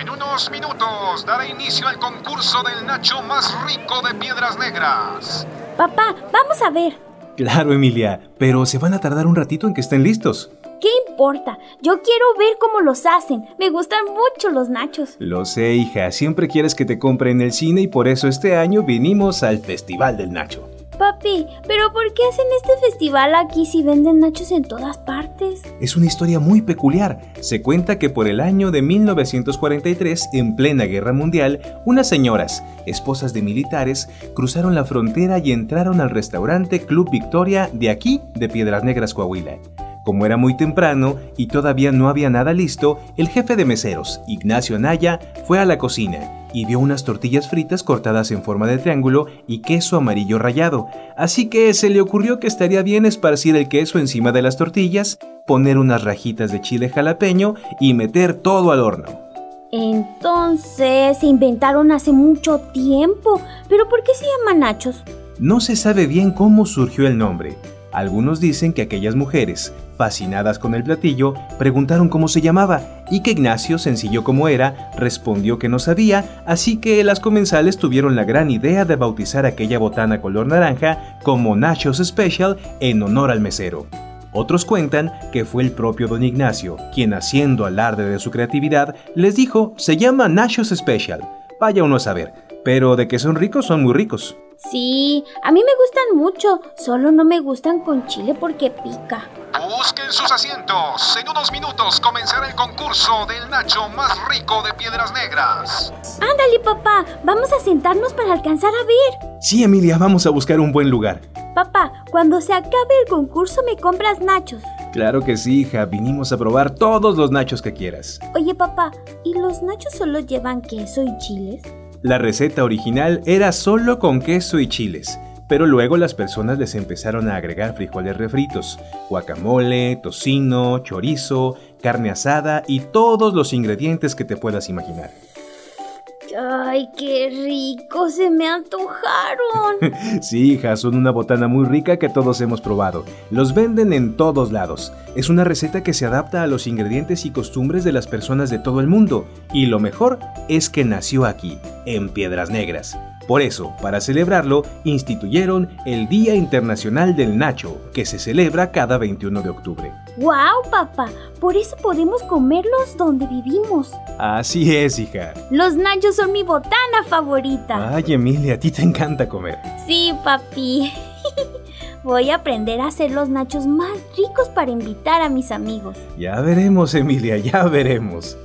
En unos minutos dará inicio al concurso del Nacho más rico de Piedras Negras. Papá, vamos a ver. Claro, Emilia, pero se van a tardar un ratito en que estén listos. ¿Qué importa? Yo quiero ver cómo los hacen. Me gustan mucho los nachos. Lo sé, hija, siempre quieres que te compre en el cine y por eso este año vinimos al Festival del Nacho. Papi, ¿pero por qué hacen este festival aquí si venden nachos en todas partes? Es una historia muy peculiar. Se cuenta que por el año de 1943, en plena guerra mundial, unas señoras, esposas de militares, cruzaron la frontera y entraron al restaurante Club Victoria de aquí, de Piedras Negras, Coahuila. Como era muy temprano y todavía no había nada listo, el jefe de meseros, Ignacio Anaya, fue a la cocina y vio unas tortillas fritas cortadas en forma de triángulo y queso amarillo rallado, así que se le ocurrió que estaría bien esparcir el queso encima de las tortillas, poner unas rajitas de chile jalapeño y meter todo al horno. Entonces se inventaron hace mucho tiempo, pero ¿por qué se llaman nachos? No se sabe bien cómo surgió el nombre. Algunos dicen que aquellas mujeres, fascinadas con el platillo, preguntaron cómo se llamaba y que Ignacio, sencillo como era, respondió que no sabía, así que las comensales tuvieron la gran idea de bautizar aquella botana color naranja como Nachos Special en honor al mesero. Otros cuentan que fue el propio don Ignacio quien, haciendo alarde de su creatividad, les dijo, se llama Nachos Special. Vaya uno a saber, pero de que son ricos son muy ricos. Sí, a mí me gustan mucho, solo no me gustan con chile porque pica. Busquen sus asientos. En unos minutos comenzará el concurso del Nacho más rico de Piedras Negras. Ándale, papá, vamos a sentarnos para alcanzar a ver. Sí, Emilia, vamos a buscar un buen lugar. Papá, cuando se acabe el concurso me compras nachos. Claro que sí, hija, vinimos a probar todos los nachos que quieras. Oye, papá, ¿y los nachos solo llevan queso y chiles? La receta original era solo con queso y chiles, pero luego las personas les empezaron a agregar frijoles refritos, guacamole, tocino, chorizo, carne asada y todos los ingredientes que te puedas imaginar. ¡Ay, qué rico! Se me antojaron. sí, hija, son una botana muy rica que todos hemos probado. Los venden en todos lados. Es una receta que se adapta a los ingredientes y costumbres de las personas de todo el mundo. Y lo mejor es que nació aquí, en Piedras Negras. Por eso, para celebrarlo, instituyeron el Día Internacional del Nacho, que se celebra cada 21 de octubre. ¡Wow, papá! Por eso podemos comerlos donde vivimos. Así es, hija. Los nachos son mi botana favorita. Ay, Emilia, a ti te encanta comer. Sí, papi. Voy a aprender a hacer los nachos más ricos para invitar a mis amigos. Ya veremos, Emilia, ya veremos.